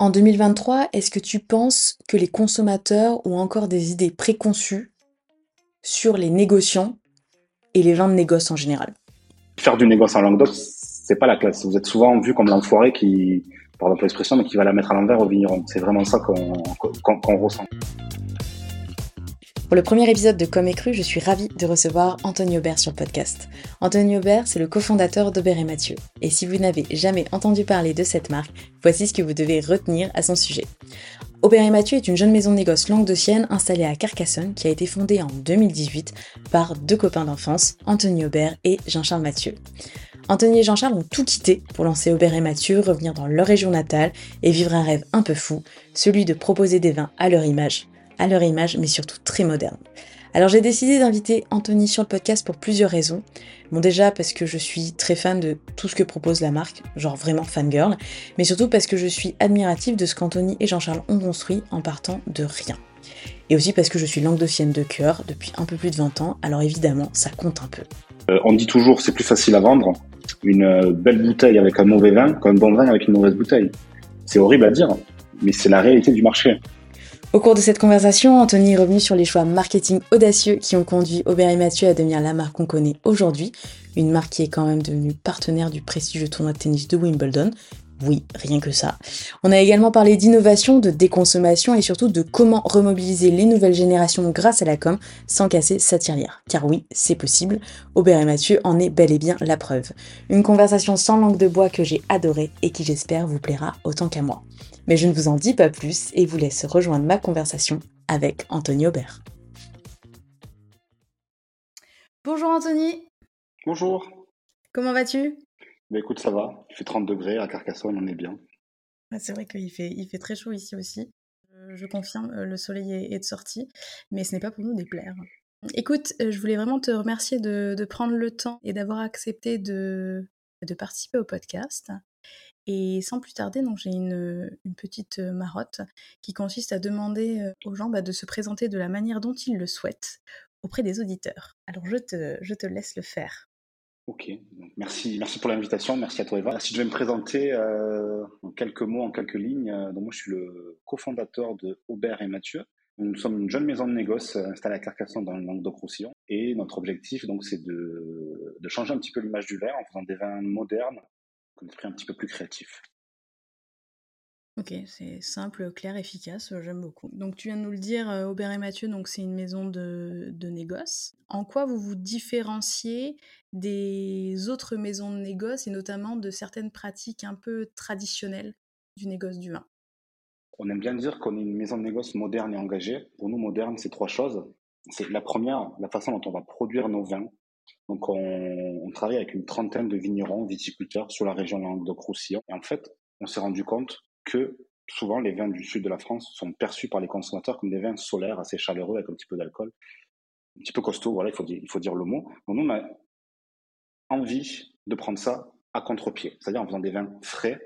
En 2023, est-ce que tu penses que les consommateurs ont encore des idées préconçues sur les négociants et les gens de négoce en général? Faire du négoce en Languedoc, c'est pas la classe. Vous êtes souvent vu comme l'enfoiré qui, pardon pour l'expression, mais qui va la mettre à l'envers au vigneron. C'est vraiment ça qu'on ressent. Pour le premier épisode de Comme et Cru, je suis ravie de recevoir Anthony Aubert sur le podcast. Anthony Aubert, c'est le cofondateur d'Aubert et Mathieu. Et si vous n'avez jamais entendu parler de cette marque, voici ce que vous devez retenir à son sujet. Aubert et Mathieu est une jeune maison de négoce installée à Carcassonne qui a été fondée en 2018 par deux copains d'enfance, Anthony Aubert et Jean-Charles Mathieu. Anthony et Jean-Charles ont tout quitté pour lancer Aubert et Mathieu, revenir dans leur région natale et vivre un rêve un peu fou, celui de proposer des vins à leur image à leur image, mais surtout très moderne. Alors j'ai décidé d'inviter Anthony sur le podcast pour plusieurs raisons. Bon déjà parce que je suis très fan de tout ce que propose la marque, genre vraiment fangirl, mais surtout parce que je suis admirative de ce qu'Anthony et Jean-Charles ont construit en partant de rien. Et aussi parce que je suis languedocienne de cœur depuis un peu plus de 20 ans, alors évidemment ça compte un peu. Euh, on dit toujours c'est plus facile à vendre une euh, belle bouteille avec un mauvais vin qu'un bon vin avec une mauvaise bouteille. C'est horrible à dire, mais c'est la réalité du marché. Au cours de cette conversation, Anthony est revenu sur les choix marketing audacieux qui ont conduit Aubert et Mathieu à devenir la marque qu'on connaît aujourd'hui, une marque qui est quand même devenue partenaire du prestigieux tournoi de tennis de Wimbledon. Oui, rien que ça. On a également parlé d'innovation, de déconsommation et surtout de comment remobiliser les nouvelles générations grâce à la com sans casser sa tirelire. Car oui, c'est possible. Aubert et Mathieu en est bel et bien la preuve. Une conversation sans langue de bois que j'ai adorée et qui j'espère vous plaira autant qu'à moi. Mais je ne vous en dis pas plus et vous laisse rejoindre ma conversation avec Anthony Aubert. Bonjour Anthony. Bonjour. Comment vas-tu? Bah Écoute, ça va. Il fait 30 degrés à Carcassonne, on est bien. C'est vrai qu'il fait, il fait très chaud ici aussi. Euh, je confirme, euh, le soleil est de sortie, mais ce n'est pas pour nous déplaire. Écoute, euh, je voulais vraiment te remercier de, prendre le temps et d'avoir accepté de, de participer au podcast. Et sans plus tarder, j'ai une, petite marotte qui consiste à demander aux gens bah, de se présenter de la manière dont ils le souhaitent auprès des auditeurs. Alors je te, laisse le faire. Ok, merci, merci pour l'invitation, merci à toi Eva. Si je vais me présenter en quelques mots, en quelques lignes, donc moi je suis le cofondateur de Aubert et Mathieu. Nous sommes une jeune maison de négoce installée à Carcassonne dans le Languedoc-Roussillon et notre objectif donc c'est de, de changer un petit peu l'image du verre en faisant des vins modernes un esprit un petit peu plus créatif. Ok, c'est simple, clair, efficace, j'aime beaucoup. Donc tu viens de nous le dire, euh, Aubert et Mathieu, donc c'est une maison de, de, négoce. En quoi vous vous différenciez des autres maisons de négoce et notamment de certaines pratiques un peu traditionnelles du négoce du vin? On aime bien dire qu'on est une maison de négoce moderne et engagée. Pour nous, moderne, c'est trois choses. C'est la première, la façon dont on va produire nos vins, donc, on, travaille avec une trentaine de vignerons, viticulteurs sur la région Languedoc-Roussillon. Et en fait, on s'est rendu compte que souvent, les vins du sud de la France sont perçus par les consommateurs comme des vins solaires, assez chaleureux, avec un petit peu d'alcool, un petit peu costaud, voilà, il faut dire, il faut dire le mot. Donc, nous, on a envie de prendre ça à contre-pied, c'est-à-dire en faisant des vins frais,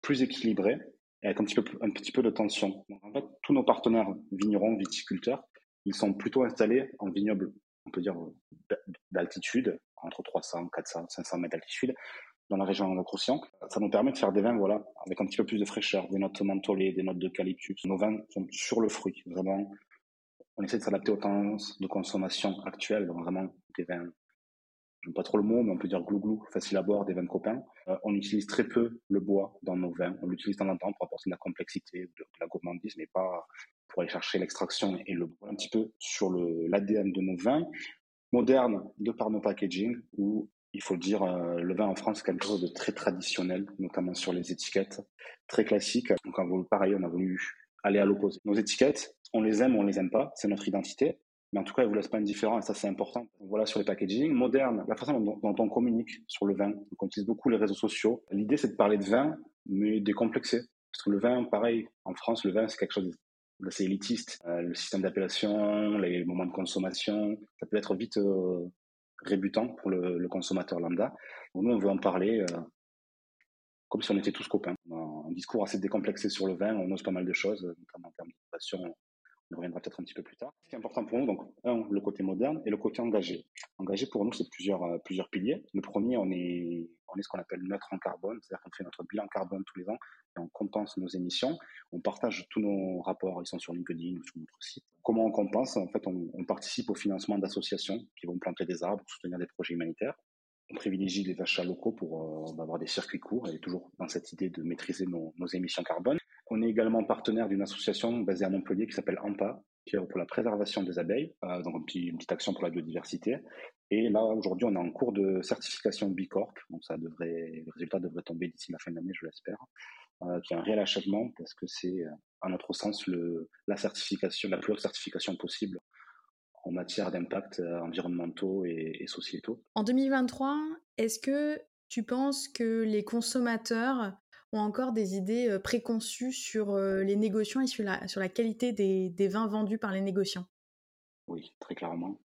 plus équilibrés, et avec un petit peu, un petit peu de tension. En fait, tous nos partenaires vignerons, viticulteurs, ils sont plutôt installés en vignoble on peut dire, d'altitude, entre 300, 400, 500 mètres d'altitude, dans la région de Croissant. Ça nous permet de faire des vins, voilà, avec un petit peu plus de fraîcheur, des notes mentholées, des notes d'eucalyptus. Nos vins sont sur le fruit, vraiment. On essaie de s'adapter aux tendances de consommation actuelles, vraiment des vins, j'aime pas trop le mot, mais on peut dire glou-glou, facile à boire, des vins copains. Euh, on utilise très peu le bois dans nos vins. On l'utilise de temps en pour apporter de la complexité, de, de la gourmandise, mais pas pour aller chercher l'extraction et le un petit peu sur l'ADN de nos vins. Moderne de par nos packaging, où il faut dire, euh, le vin en France, c'est quelque chose de très traditionnel, notamment sur les étiquettes, très classique. Donc, pareil, on a voulu aller à l'opposé. Nos étiquettes, on les aime on les aime pas, c'est notre identité. Mais en tout cas, elles vous laissent pas indifférent et ça, c'est important. voilà sur les packaging. Moderne, la façon dont, on communique sur le vin. on utilise beaucoup les réseaux sociaux. L'idée, c'est de parler de vin, mais décomplexé. Parce que le vin, pareil, en France, le vin, c'est quelque chose c'est élitiste. Euh, le système d'appellation, les moments de consommation, ça peut être vite euh, rébutant pour le, consommateur lambda. nous, on veut en parler euh, comme si on était tous copains. Un discours assez décomplexé sur le vin, on ose pas mal de choses, notamment en termes d'innovation. On reviendra peut-être un petit peu plus tard. Ce qui est important pour nous, donc, un, le côté moderne et le côté engagé. Engagé, pour nous, c'est plusieurs, plusieurs piliers. Le premier, on est, on est ce qu'on appelle neutre en carbone, c'est-à-dire qu'on fait notre bilan carbone tous les ans et on compense nos émissions. On partage tous nos rapports, ils sont sur LinkedIn ou sur notre site. Comment on compense? En fait, on, participe au financement d'associations qui vont planter des arbres, soutenir des projets humanitaires. On privilégie les achats locaux pour euh, avoir des circuits courts et toujours dans cette idée de maîtriser nos émissions carbone. On est également partenaire d'une association basée à Montpellier qui s'appelle AMPA, qui est pour la préservation des abeilles, euh, donc une petite action pour la biodiversité. Et là, aujourd'hui, on est en cours de certification Bicorp, donc le résultat devrait tomber d'ici la fin de l'année, je l'espère, euh, qui est un réel achèvement parce que c'est, euh, à notre sens, la certification, la plus haute certification possible en matière d'impact euh, environnementaux et, et sociétaux. En 2023, est-ce que tu penses que les consommateurs ont encore des idées préconçues sur les négociants et sur la, qualité des, des vins vendus par les négociants? Oui, très clairement.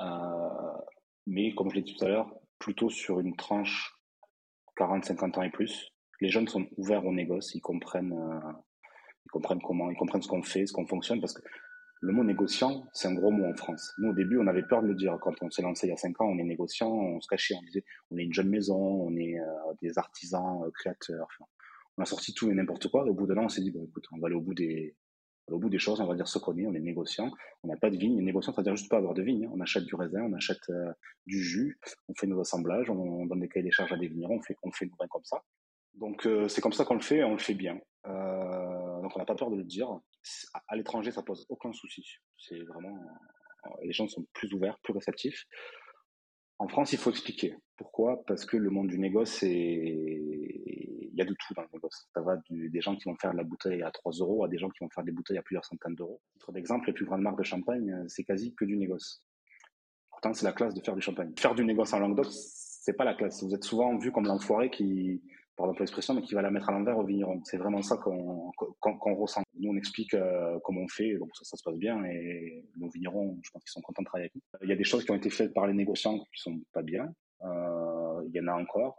Euh, mais comme je l'ai dit tout à l'heure, plutôt sur une tranche 40-50 ans et plus. Les jeunes sont ouverts au négoce, ils comprennent, ils comprennent comment, ils comprennent ce qu'on fait, ce qu'on fonctionne, parce que le mot négociant, c'est un gros mot en France. Nous, au début, on avait peur de le dire. Quand on s'est lancé il y a 5 ans, on est négociant, on se cachait, on disait, on est une jeune maison, on est euh, des artisans, euh, créateurs. Enfin, on a sorti tout et n'importe quoi. Et au bout de là, on s'est dit, bon, écoute, on va aller au bout des, au bout des choses, on va dire ce qu'on est, on est négociant, on n'a pas de vigne. Négociant, ça veut dire juste pas avoir de vigne. Hein. On achète du raisin, on achète euh, du jus, on fait nos assemblages, on, donne des cahiers des charges à des vignerons, on fait, on fait nos vins comme ça. Donc c'est comme ça qu'on le fait et on le fait bien. donc on n'a pas peur de le dire à l'étranger, ça pose aucun souci. C'est vraiment, euh, les gens sont plus ouverts, plus réceptifs. En France, il faut expliquer. Pourquoi? Parce que le monde du négoce, il y a de tout dans le négoce. Ça va des gens qui vont faire la bouteille à 3 euros à des gens qui vont faire des bouteilles à plusieurs centaines d'euros. Titre d'exemple, les plus grandes marques de champagne, euh, c'est quasi que du négoce. Pourtant, c'est la classe de faire du champagne. Faire du négoce en Languedoc, c'est pas la classe. Vous êtes souvent vu comme l'enfoiré qui, pardon pour l'expression, mais qui va la mettre à l'envers au vigneron. C'est vraiment ça qu'on ressent. Nous, on explique euh, comment on fait, donc ça, se passe bien, et nos vignerons, je pense qu'ils sont contents de travailler avec nous. Il y a des choses qui ont été faites par les négociants qui sont pas bien. Euh, il y en a encore.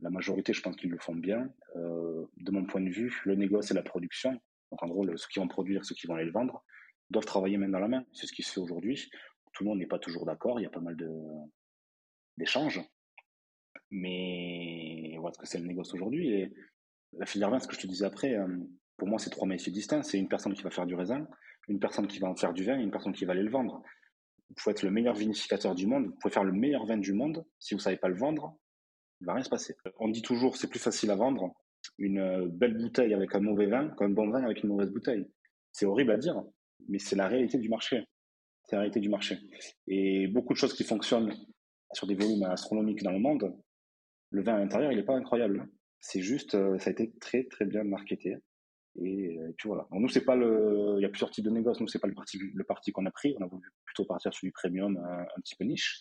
La majorité, je pense qu'ils le font bien. Euh, de mon point de vue, le négoce et la production, donc en gros, ceux qui vont produire, ceux qui vont aller le vendre, doivent travailler main dans la main. C'est ce qui se fait aujourd'hui. Tout le monde n'est pas toujours d'accord. Il y a pas mal d'échanges. Mais voilà ce que c'est le négoce aujourd'hui. Et la filière vin, ce que je te disais après, euh, pour moi, c'est trois métiers distincts. C'est une personne qui va faire du raisin, une personne qui va en faire du vin et une personne qui va aller le vendre. Vous pouvez être le meilleur vinificateur du monde, vous pouvez faire le meilleur vin du monde. Si vous savez pas le vendre, il va rien se passer. On dit toujours, c'est plus facile à vendre une euh, belle bouteille avec un mauvais vin qu'un bon vin avec une mauvaise bouteille. C'est horrible à dire, mais c'est la réalité du marché. C'est la réalité du marché. Et beaucoup de choses qui fonctionnent sur des volumes astronomiques dans le monde, le vin à l'intérieur, il n'est pas incroyable. C'est juste, euh, ça a été très très bien marketé. Et, euh, puis voilà. nous, c'est pas le, il y a plusieurs types de négoces. Nous, c'est pas le parti, le parti qu'on a pris. On a voulu plutôt partir sur du premium, un, petit peu niche.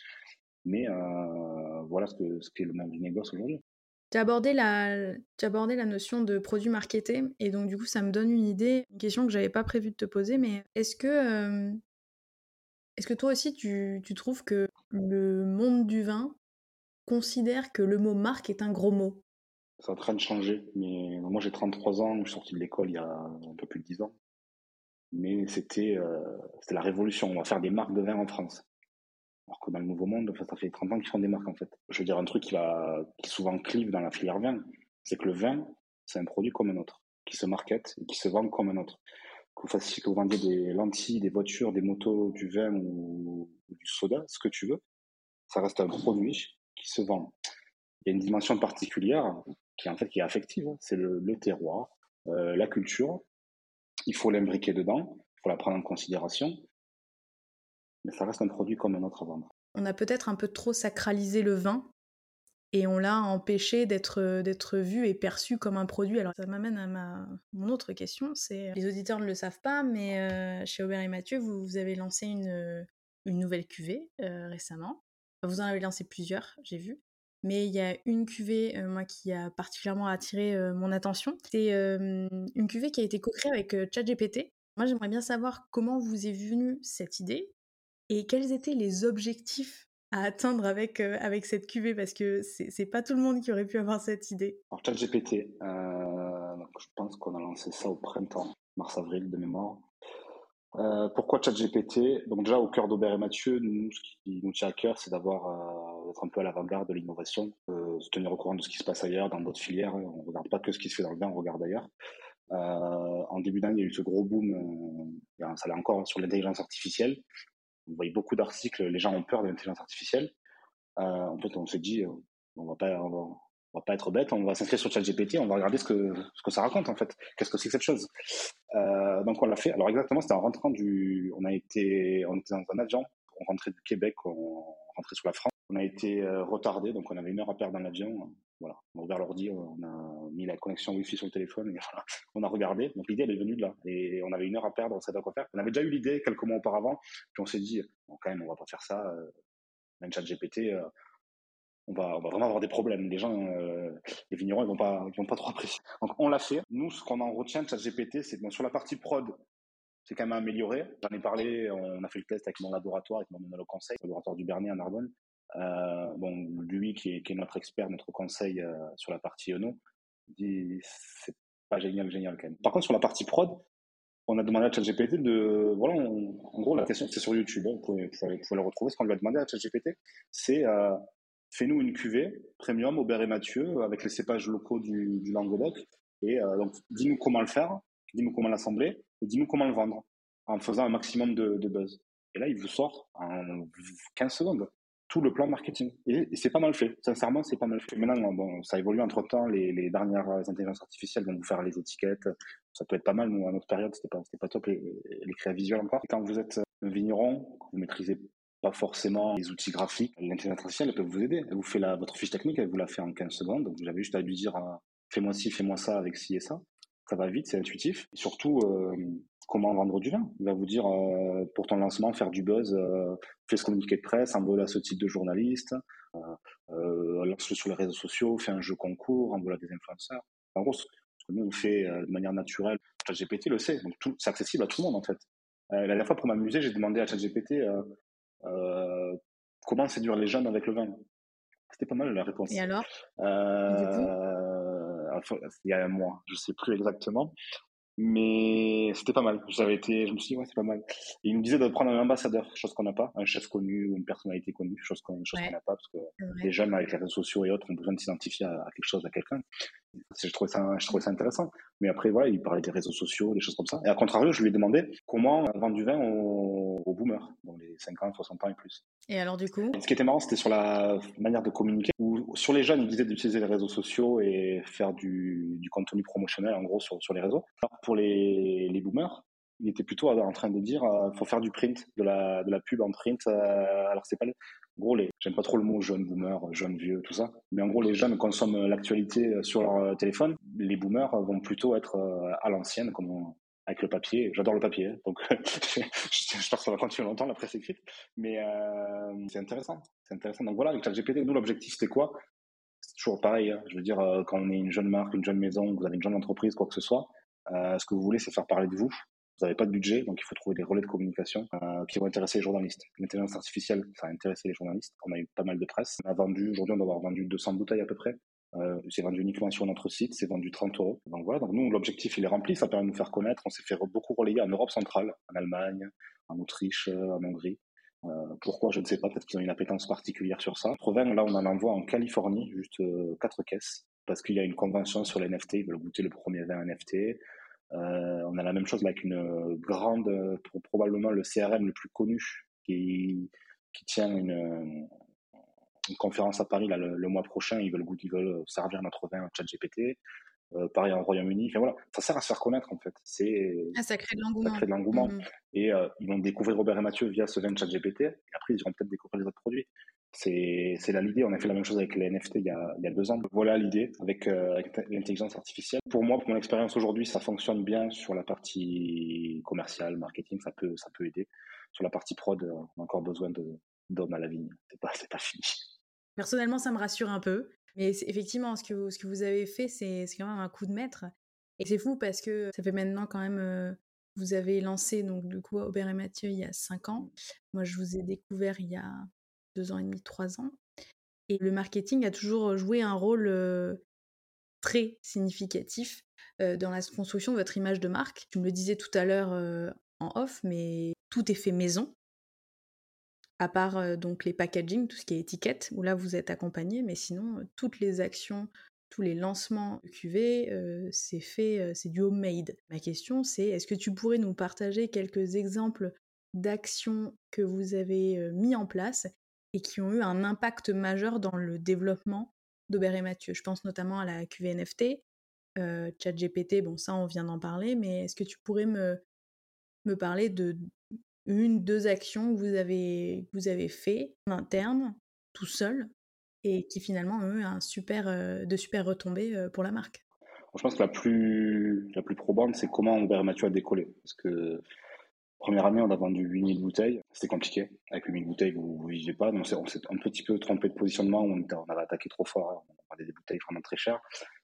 Mais euh, voilà ce que ce qu'est le monde du négoce aujourd'hui. Tu as abordé la, abordé la notion de produit marketé et donc du coup, ça me donne une idée, une question que j'avais pas prévu de te poser, mais est-ce que, est-ce que toi aussi, tu, tu trouves que le monde du vin considère que le mot marque est un gros mot C'est en train de changer, mais moi j'ai 33 ans, je suis sorti de l'école il y a un peu plus de 10 ans. Mais c'était euh, la révolution, on va faire des marques de vin en France. Alors que dans le Nouveau Monde, ça fait 30 ans qu'ils font des marques en fait. Je veux dire un truc qui, va, qui souvent clive dans la filière vin, c'est que le vin, c'est un produit comme un autre, qui se market et qui se vend comme un autre. Que vous fassiez que vous vendiez des lentilles, des voitures, des motos, du vin ou du soda, ce que tu veux, ça reste un produit qui se vend. Il y a une dimension particulière qui en fait qui est affective, c'est le, terroir, euh, la culture. Il faut l'imbriquer dedans, il faut la prendre en considération, mais ça reste un produit comme un autre à vendre. On a peut-être un peu trop sacralisé le vin et on l'a empêché d'être d'être vu et perçu comme un produit. Alors ça m'amène à ma mon autre question, c'est les auditeurs ne le savent pas, mais euh, chez Aubert et Mathieu, vous, vous avez lancé une, une nouvelle cuvée euh, récemment vous en avez lancé plusieurs, j'ai vu. Mais il y a une cuvée, euh, moi, qui a particulièrement attiré euh, mon attention. C'est euh, une cuvée qui a été co-créée avec ChatGPT. Moi, j'aimerais bien savoir comment vous est venue cette idée et quels étaient les objectifs à atteindre avec, avec cette cuvée, parce que c'est pas tout le monde qui aurait pu avoir cette idée. ChatGPT, je pense qu'on a lancé ça au printemps, mars-avril de mémoire. Euh, pourquoi ChatGPT? Donc déjà au cœur d'Aubert et Mathieu, nous, ce qui nous tient à cœur, c'est d'avoir euh, d'être un peu à l'avant-garde de l'innovation, se tenir au courant de ce qui se passe ailleurs, dans d'autres filières. On regarde pas que ce qui se fait dans le vin, on regarde ailleurs. en début d'année, il y a eu ce gros boom, ça allait encore sur l'intelligence artificielle. On voyait beaucoup d'articles, les gens ont peur de l'intelligence artificielle. en fait, on s'est dit, on va pas, on va, pas être bête, on va s'inscrire sur ChatGPT, on va regarder ce que, ce que ça raconte en fait. Qu'est-ce que c'est que cette chose? Euh, Donc on l'a fait. Alors exactement, c'était en rentrant du, on a été, on était dans un avion, on rentrait du Québec, on rentrait sur la France. On a été euh, retardé, donc on avait une heure à perdre dans l'avion. Voilà, on a ouvert l'ordi, on a mis la connexion Wi-Fi sur le téléphone on a regardé. Donc l'idée elle est venue de là et on avait une heure à perdre, on savait quoi faire. On avait déjà eu l'idée quelques mois auparavant, puis on s'est dit bon, quand même on va pas faire ça. Euh, même ChatGPT, euh, on va, on vraiment avoir des problèmes. Les gens, euh, les vignerons, ils vont pas, ils vont pas trop apprécier. Donc on l'a fait. Nous, ce qu'on en retient de ChatGPT, c'est que sur la partie prod, c'est quand même amélioré. J'en ai parlé, on a fait le test avec mon laboratoire, avec mon le conseil, le laboratoire du Bernier à Narbonne. Euh, bon, lui qui est, notre expert, notre conseil euh, sur la partie ENO, dit c'est pas génial, génial quand même. Par contre, sur la partie prod, on a demandé à ChatGPT de, voilà, en gros, la question, c'est sur YouTube, hein, vous, pouvez, vous, pouvez, le retrouver. Ce qu'on lui a demandé à ChatGPT, c'est fais-nous une cuvée premium Aubert et Mathieu avec les cépages locaux du, Languedoc. Et euh, donc, dis-nous comment le faire, dis-nous comment l'assembler, et dis-nous comment le vendre, en faisant un maximum de, buzz. Et là, il vous sort en 15 secondes tout le plan marketing. Et, c'est pas mal fait. Sincèrement, c'est pas mal fait. Maintenant, bon, ça évolue entre temps. Les, dernières intelligences artificielles vont vous faire les étiquettes. Ça peut être pas mal. Nous, à notre période, c'était pas, pas top les, les créas visuels encore. Et quand vous êtes vigneron, vous maîtrisez pas forcément les outils graphiques. L'intelligence artificielle, elle peut vous aider. Elle vous fait la, votre fiche technique, elle vous la fait en 15 secondes. Donc, vous avez juste à lui dire, euh, fais-moi ci, fais-moi ça avec ci et ça. Ça va vite, c'est intuitif. Et surtout, euh, comment vendre du vin. Il va vous dire, euh, pour ton lancement, faire du buzz, euh, fais ce communiqué de presse, envoie à ce type de journaliste, lance-le sur les réseaux sociaux, fais un jeu concours, envoie à des influenceurs. En gros, ce que nous on fait de manière naturelle, ChatGPT le sait, donc c'est accessible à tout le monde en fait. la dernière fois, pour m'amuser, j'ai demandé à ChatGPT comment séduire les jeunes avec le vin? C'était pas mal la réponse. Et alors? Euh, Il y a un mois, je sais plus exactement. Mais c'était pas mal. J'avais été, je me suis dit, ouais, c'est pas mal. Et il nous disait de prendre un ambassadeur, chose qu'on n'a pas, un chef connu ou une personnalité connue, chose qu'on chose qu'on n'a pas, parce que les jeunes avec les réseaux sociaux et autres ont besoin de s'identifier à, quelque chose, à quelqu'un. Je trouvais ça, je trouvais ça intéressant. Mais après, voilà, il parlait des réseaux sociaux, des choses comme ça. Et à contrario, je lui ai demandé comment vendre du vin aux, aux boomers, donc les 50, 60 ans et plus. Et alors, du coup? Ce qui était marrant, c'était sur la manière de communiquer, où sur les jeunes, il disait d'utiliser les réseaux sociaux et faire du, du contenu promotionnel, en gros, sur, sur les réseaux. Alors, pour les, les boomers, il était plutôt en train de dire euh, faut faire du print, de la, pub en print. Euh, alors c'est pas, en gros les, j'aime pas trop le mot jeune boomer, jeune vieux, tout ça. Mais en gros les jeunes consomment l'actualité sur leur téléphone. Les boomers vont plutôt être euh, à l'ancienne, comme avec le papier. J'adore le papier, hein. donc je, pense que ça va continuer longtemps la presse écrite. Mais euh, c'est intéressant, c'est intéressant. Donc voilà, avec ChatGPT, nous l'objectif c'était quoi? C'est toujours pareil. Hein. Je veux dire, euh, quand on est une jeune marque, une jeune maison, vous avez une jeune entreprise, quoi que ce soit, euh, ce que vous voulez, c'est faire parler de vous. Vous n'avez pas de budget, donc il faut trouver des relais de communication euh, qui vont intéresser les journalistes. L'intelligence artificielle, ça a intéressé les journalistes. On a eu pas mal de presse. On a vendu, aujourd'hui, on doit avoir vendu 200 bouteilles à peu près. Euh, c'est vendu uniquement sur notre site, c'est vendu 30 euros. Donc voilà, nous, l'objectif, il est rempli, ça permet de nous faire connaître. On s'est fait beaucoup relayer en Europe centrale, en Allemagne, en Autriche, en Hongrie. Euh, pourquoi, je ne sais pas, peut-être qu'ils ont une appétence particulière sur ça. Notre là, on en envoie en Californie, juste euh, quatre caisses, parce qu'il y a une convention sur les NFT, ils veulent goûter le premier vin NFT. Euh, on a la même chose avec une grande, probablement le CRM le plus connu, qui, qui tient une, une conférence à Paris là, le, mois prochain. Ils veulent, ils veulent servir notre vin à ChatGPT. Euh, pareil en Royaume-Uni. Enfin voilà, ça sert à se faire connaître en fait. C'est ah, ça crée de l'engouement. Ça crée de l'engouement. Mmh et euh, ils vont découvrir Robert et Mathieu via ce vin ChatGPT. Et après, ils iront peut-être découvrir les autres produits. C'est c'est là l'idée. On a fait la même chose avec les NFT il y a, il y a deux ans. Voilà l'idée avec, euh, avec l'intelligence artificielle. Pour moi, pour mon expérience aujourd'hui, ça fonctionne bien sur la partie commerciale, marketing. Ça peut ça peut aider. Sur la partie prod, on a encore besoin de d'hommes à la vigne. C'est pas c'est pas fini. Personnellement, ça me rassure un peu. Mais effectivement, ce que, vous, avez fait, c'est quand même un coup de maître. Et c'est fou parce que ça fait maintenant quand même. Euh, vous avez lancé, donc du coup, Aubert et Mathieu il y a cinq ans. Moi, je vous ai découvert il y a deux ans et demi, trois ans. Et le marketing a toujours joué un rôle euh, très significatif euh, dans la construction de votre image de marque. Tu me le disais tout à l'heure en off, mais tout est fait maison. À part donc les packaging, tout ce qui est étiquette, où là vous êtes accompagné, mais sinon toutes les actions, tous les lancements QV, c'est fait, c'est du homemade. Ma question c'est, est-ce que tu pourrais nous partager quelques exemples d'actions que vous avez mis en place et qui ont eu un impact majeur dans le développement d'Aubert et Mathieu? Je pense notamment à la QV NFT, ChatGPT, bon ça on vient d'en parler, mais est-ce que tu pourrais me, me parler de une, deux actions que vous avez, vous avez fait en interne, tout seul, et qui finalement ont eu un super, euh, de super retombées euh, pour la marque Je pense que la plus, la plus probante, c'est comment Hubert Mathieu a décollé. Parce que première année, on a vendu 8000 bouteilles. C'était compliqué. Avec 8000 bouteilles, vous ne vivez pas. Donc on s'est un petit peu trompé de positionnement. On, on avait attaqué trop fort. On avait des bouteilles vraiment très chères.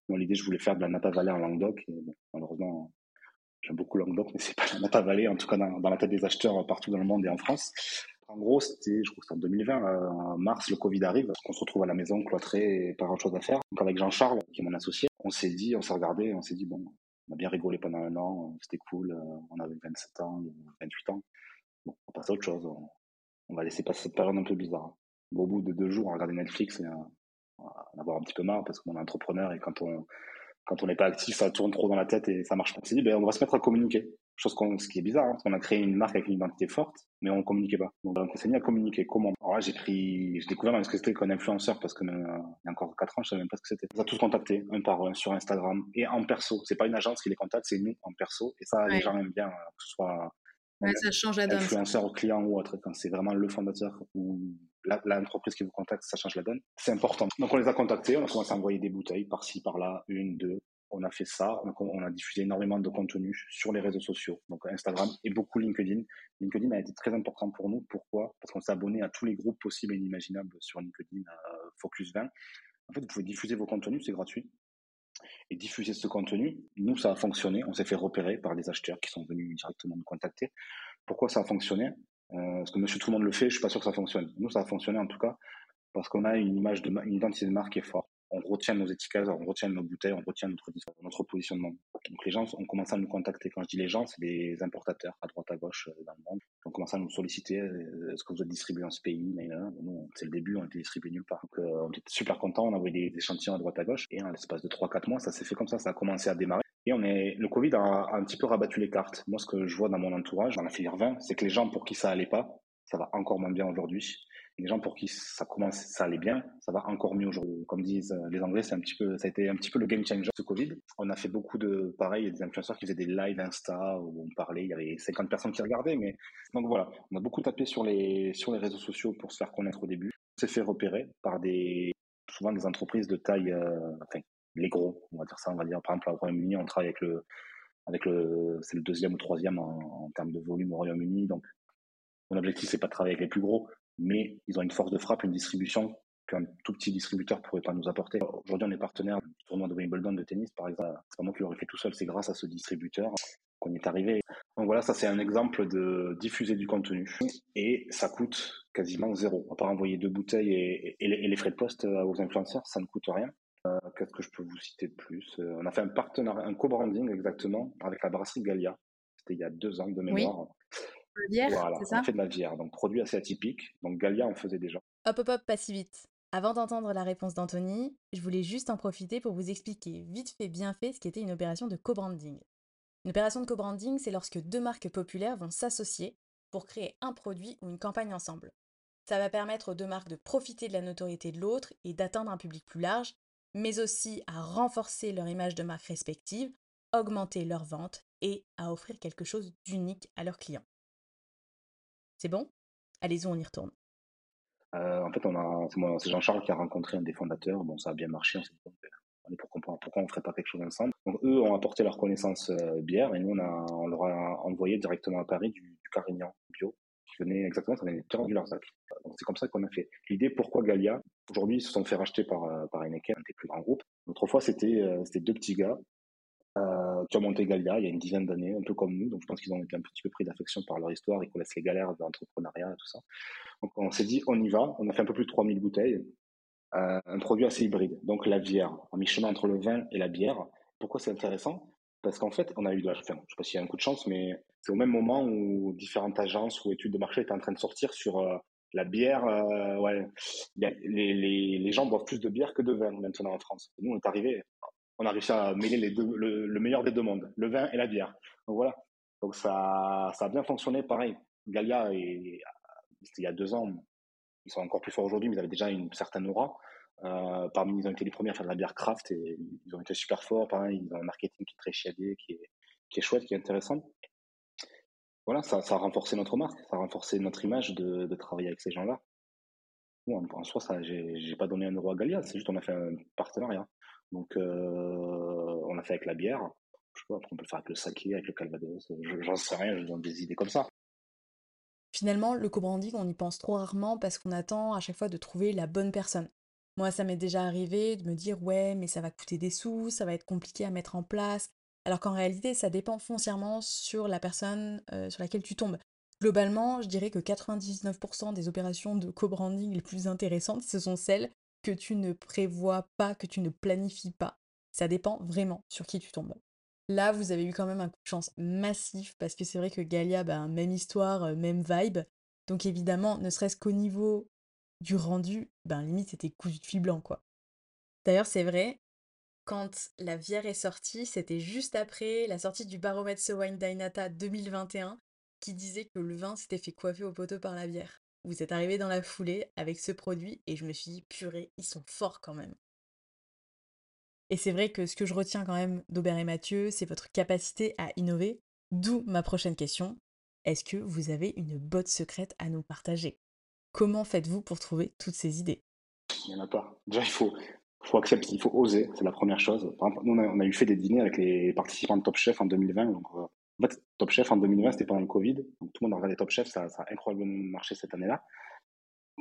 L'idée, je voulais faire de la Napa Valley en Languedoc. Malheureusement, J'aime beaucoup Languedoc, mais c'est pas la Napa Valley, en tout cas dans, la tête des acheteurs partout dans le monde et en France. En gros, c'était, je crois que en 2020, euh, en mars, le Covid arrive, qu'on se retrouve à la maison cloîtré pas grand chose à faire. Donc avec Jean-Charles, qui est mon associé, on s'est dit, on s'est regardé, on s'est dit, bon, on a bien rigolé pendant un an, c'était cool, euh, on avait 27 ans, 28 ans. Bon, on passe à autre chose, on, va laisser passer cette période un peu bizarre. au bout de deux jours, on regardait Netflix et on en avoir un petit peu marre parce qu'on est entrepreneur et quand on, quand on n'est pas actif, ça tourne trop dans la tête et ça marche pas. On s'est dit, ben, on va se mettre à communiquer. Chose qu'on, ce qui est bizarre, hein, parce qu'on a créé une marque avec une identité forte, mais on communiquait pas. Donc, on s'est mis à communiquer. Comment? Alors là, j'ai pris, j'ai découvert même ce que c'était qu'un influenceur, parce que euh, il y a encore 4 ans, je savais même pas ce que c'était. On a tous contacté, un par un, sur Instagram et en perso. C'est pas une agence qui les contacte, c'est nous en perso. Et ça, les gens aiment bien, euh, que ce soit Ouais, ça change la donne. Influenceur, client ou autre. Quand c'est vraiment le fondateur ou l'entreprise qui vous contacte, ça change la donne. C'est important. Donc on les a contactés, on a commencé à envoyer des bouteilles par-ci, par-là, une, deux on a fait ça. on a diffusé énormément de contenu sur les réseaux sociaux, donc Instagram et beaucoup LinkedIn. LinkedIn a été très important pour nous. Pourquoi? Parce qu'on s'est abonné à tous les groupes possibles et inimaginables sur LinkedIn euh, Focus 20. En fait, vous pouvez diffuser vos contenus, c'est gratuit. Et diffuser ce contenu, nous, ça a fonctionné. On s'est fait repérer par des acheteurs qui sont venus directement nous contacter. Pourquoi ça a fonctionné? Parce que monsieur tout le monde le fait, je suis pas sûr que ça fonctionne. Nous, ça a fonctionné en tout cas parce qu'on a une image de une identité de marque qui est forte on retient nos étiquettes, on retient nos bouteilles, on retient notre, notre positionnement. Donc les gens ont commencé à nous contacter. Quand je dis les gens, c'est des importateurs à droite à gauche euh, dans le monde. Ils ont commencé à nous solliciter. Euh, est-ce que vous êtes distribué en ce pays Nous, c'est le début, on était distribué nulle part. Donc euh, on était super contents, on a envoyé des échantillons à droite à gauche. Et en l'espace de 3-4 mois, ça s'est fait comme ça, ça a commencé à démarrer. Et on est, le Covid a, un petit peu rabattu les cartes. Moi, ce que je vois dans mon entourage, dans la filière 20, c'est que les gens pour qui ça allait pas, ça va encore moins bien aujourd'hui les gens pour qui ça commence, ça allait bien, ça va encore mieux aujourd'hui. Comme disent euh, les Anglais, c'est un petit peu, ça a été un petit peu le game changer ce Covid. On a fait beaucoup de, pareil, il y a des influenceurs qui faisaient des lives Insta où on parlait, il y avait 50 personnes qui regardaient, mais donc voilà, on a beaucoup tapé sur les, sur les réseaux sociaux pour se faire connaître au début. On s'est fait repérer par des, souvent des entreprises de taille, euh, enfin, les gros, on va dire ça, on va dire, par exemple, au Royaume-Uni, on travaille avec le, avec le, c'est le deuxième ou troisième en, termes de volume au Royaume-Uni, donc mon objectif, c'est pas de travailler avec les plus gros, mais ils ont une force de frappe, une distribution qu'un tout petit distributeur pourrait pas nous apporter. Aujourd'hui, on est partenaire du tournoi de Wimbledon de tennis, par exemple. C'est pas moi qui l'aurais fait tout seul, c'est grâce à ce distributeur qu'on y est arrivé. Donc voilà, ça c'est un exemple de diffuser du contenu et ça coûte quasiment zéro. À part envoyer deux bouteilles et, les, frais de poste aux influenceurs, ça ne coûte rien. Euh, qu'est-ce que je peux vous citer de plus? Euh, On a fait un partenariat, un co-branding exactement avec la brasserie Galia. C'était il y a deux ans de mémoire voilà, c'est ça? on fait de la bière, donc produit assez atypique. Donc Galia, on faisait déjà. Hop, hop, hop, pas si vite. Avant d'entendre la réponse d'Anthony, je voulais juste en profiter pour vous expliquer vite fait, bien fait, ce qu'était une opération de co-branding. Une opération de co-branding, c'est lorsque deux marques populaires vont s'associer pour créer un produit ou une campagne ensemble. Ça va permettre aux deux marques de profiter de la notoriété de l'autre et d'atteindre un public plus large, mais aussi à renforcer leur image de marque respective, augmenter leurs ventes et à offrir quelque chose d'unique à leurs clients. C'est bon? Allez-y, on y retourne. Euh, en fait, c'est, Jean-Charles qui a rencontré un des fondateurs. Bon, ça a bien marché. On s'est dit, on est pour comprendre pourquoi on ne ferait pas quelque chose ensemble? Eux ont apporté leur connaissance euh, bière et nous, on, a, on leur a envoyé directement à Paris du Carignan bio qui exactement, ça venait de Larzac. Donc, c'est comme ça qu'on a fait. L'idée, pourquoi Galia? Aujourd'hui, ils se sont fait racheter par, euh, par un des plus grands groupes. Autrefois, c'était, c'était deux petits gars euh, qui ont monté Galia il y a une dizaine d'années, un peu comme nous. Donc je pense qu'ils ont été un petit peu pris d'affection par leur histoire et connaissent les galères de l'entrepreneuriat et tout ça. Donc on s'est dit, on y va. On a fait un peu plus de 3000 bouteilles. Euh, un produit assez hybride. Donc la bière, en mi-chemin entre le vin et la bière. Pourquoi c'est intéressant? Parce qu'en fait, on a eu de la, enfin, je sais pas s'il y a un coup de chance, mais c'est au même moment où différentes agences ou études de marché étaient en train de sortir sur euh, La bière, euh, ouais, les, les, les, gens boivent plus de bière que de vin maintenant en France. nous, on est arrivé, on a réussi à mêler les deux, le, meilleur des deux mondes, le vin et la bière. Donc voilà. Donc ça, ça a bien fonctionné. Pareil, Galia, c'était il y a deux ans, ils sont encore plus forts aujourd'hui, mais ils avaient déjà une certaine aura. Euh, parmi, ils ont été les premiers à faire de la bière craft et ils ont été super forts. Ils ont un marketing qui est très chiadé, qui est, qui est chouette, qui est intéressant voilà, ça, a renforcé notre marque, ça a renforcé notre image de, de travailler avec ces gens-là. Bon, en soi, ça, j'ai pas donné un euro à Galia, c'est juste on a fait un partenariat. Donc, euh, on l'a fait avec la bière. Je sais pas, on peut le faire avec le saké, avec le calvados. J'en sais rien, je donne des idées comme ça. Finalement, le co-branding, on y pense trop rarement parce qu'on attend à chaque fois de trouver la bonne personne. Moi, ça m'est déjà arrivé de me dire ouais, mais ça va coûter des sous, ça va être compliqué à mettre en place, alors qu'en réalité, ça dépend foncièrement sur la personne euh, sur laquelle tu tombes. Globalement, je dirais que 99% des opérations de co-branding les plus intéressantes, ce sont celles que tu ne prévois pas, que tu ne planifies pas. Ça dépend vraiment sur qui tu tombes. Là, vous avez eu quand même un coup de chance massif parce que c'est vrai que Galia, ben, même histoire, euh, même vibe. Donc évidemment, ne serait-ce qu'au niveau du rendu, ben limite c'était cousu de fil blanc quoi. D'ailleurs, c'est vrai, quand la bière est sortie, c'était juste après la sortie du baromètre So Wine Dynata 2021 qui disait que le vin s'était fait coiffer au poteau par la bière. Vous êtes arrivé dans la foulée avec ce produit et je me suis dit, purée, ils sont forts quand même. Et c'est vrai que ce que je retiens quand même d'Aubert et Mathieu, c'est votre capacité à innover. D'où ma prochaine question. Est-ce que vous avez une botte secrète à nous partager? Comment faites-vous pour trouver toutes ces idées? Il n'y en a pas. Déjà, il faut, faut accepter, il faut oser, c'est la première chose. nous, on a, eu fait des dîners avec les participants de Top Chef en 2020. Donc, euh, en fait, Top Chef en 2020, c'était pendant le Covid. Donc, tout le monde a regardé Top Chef, ça, ça a incroyablement marché cette année-là.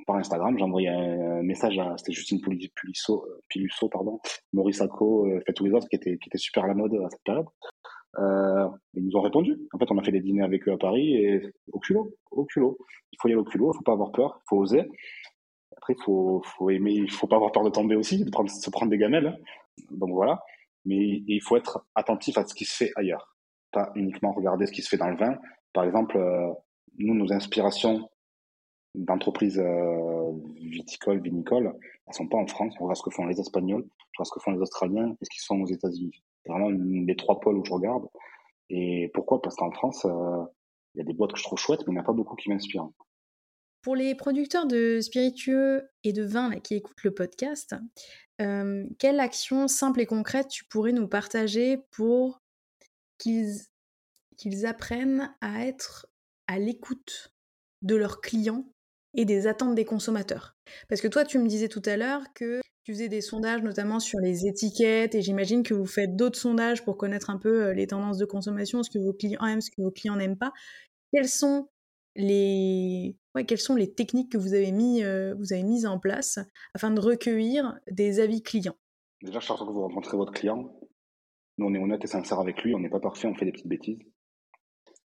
Par Instagram, j'ai envoyé un message à, c'était Justine Pulisso, Pilusso, pardon, Maurice Acco, euh, fait tous les autres qui étaient, qui étaient super à la mode à cette période. Euh, ils nous ont répondu. En fait, on a fait des dîners avec eux à Paris et au culot, au culot. Il faut y aller au culot, il faut pas avoir peur, il faut oser. Après, il faut, faut aimer, il faut pas avoir peur de tomber aussi, de prendre, se prendre des gamelles. Hein. Donc voilà. Mais il faut être attentif à ce qui se fait ailleurs. Pas uniquement regarder ce qui se fait dans le vin. Par exemple, euh, nous, nos inspirations d'entreprises euh, viticoles, vinicoles, elles sont pas en France. On regarde ce que font les Espagnols, je regarde ce que font les Australiens et ce qu'ils sont aux États-Unis. Vraiment les trois pôles où je regarde. Et pourquoi? Parce qu'en France, euh, il y a des boîtes que je trouve chouettes, mais il n'y en a pas beaucoup qui m'inspirent. Pour les producteurs de spiritueux et de vin qui écoutent le podcast, euh, quelle action simple et concrète tu pourrais nous partager pour qu'ils qu'ils apprennent à être à l'écoute de leurs clients et des attentes des consommateurs? Parce que toi, tu me disais tout à l'heure que tu faisais des sondages notamment sur les étiquettes et j'imagine que vous faites d'autres sondages pour connaître un peu euh, les tendances de consommation, ce que vos clients aiment, ce que vos clients n'aiment pas. Quelles sont les techniques que vous avez, mis, euh, mises en place afin de recueillir des avis clients? Déjà, chaque fois que vous rencontrez votre client, nous on est honnête et sincère avec lui, on n'est pas parfait, on fait des petites bêtises.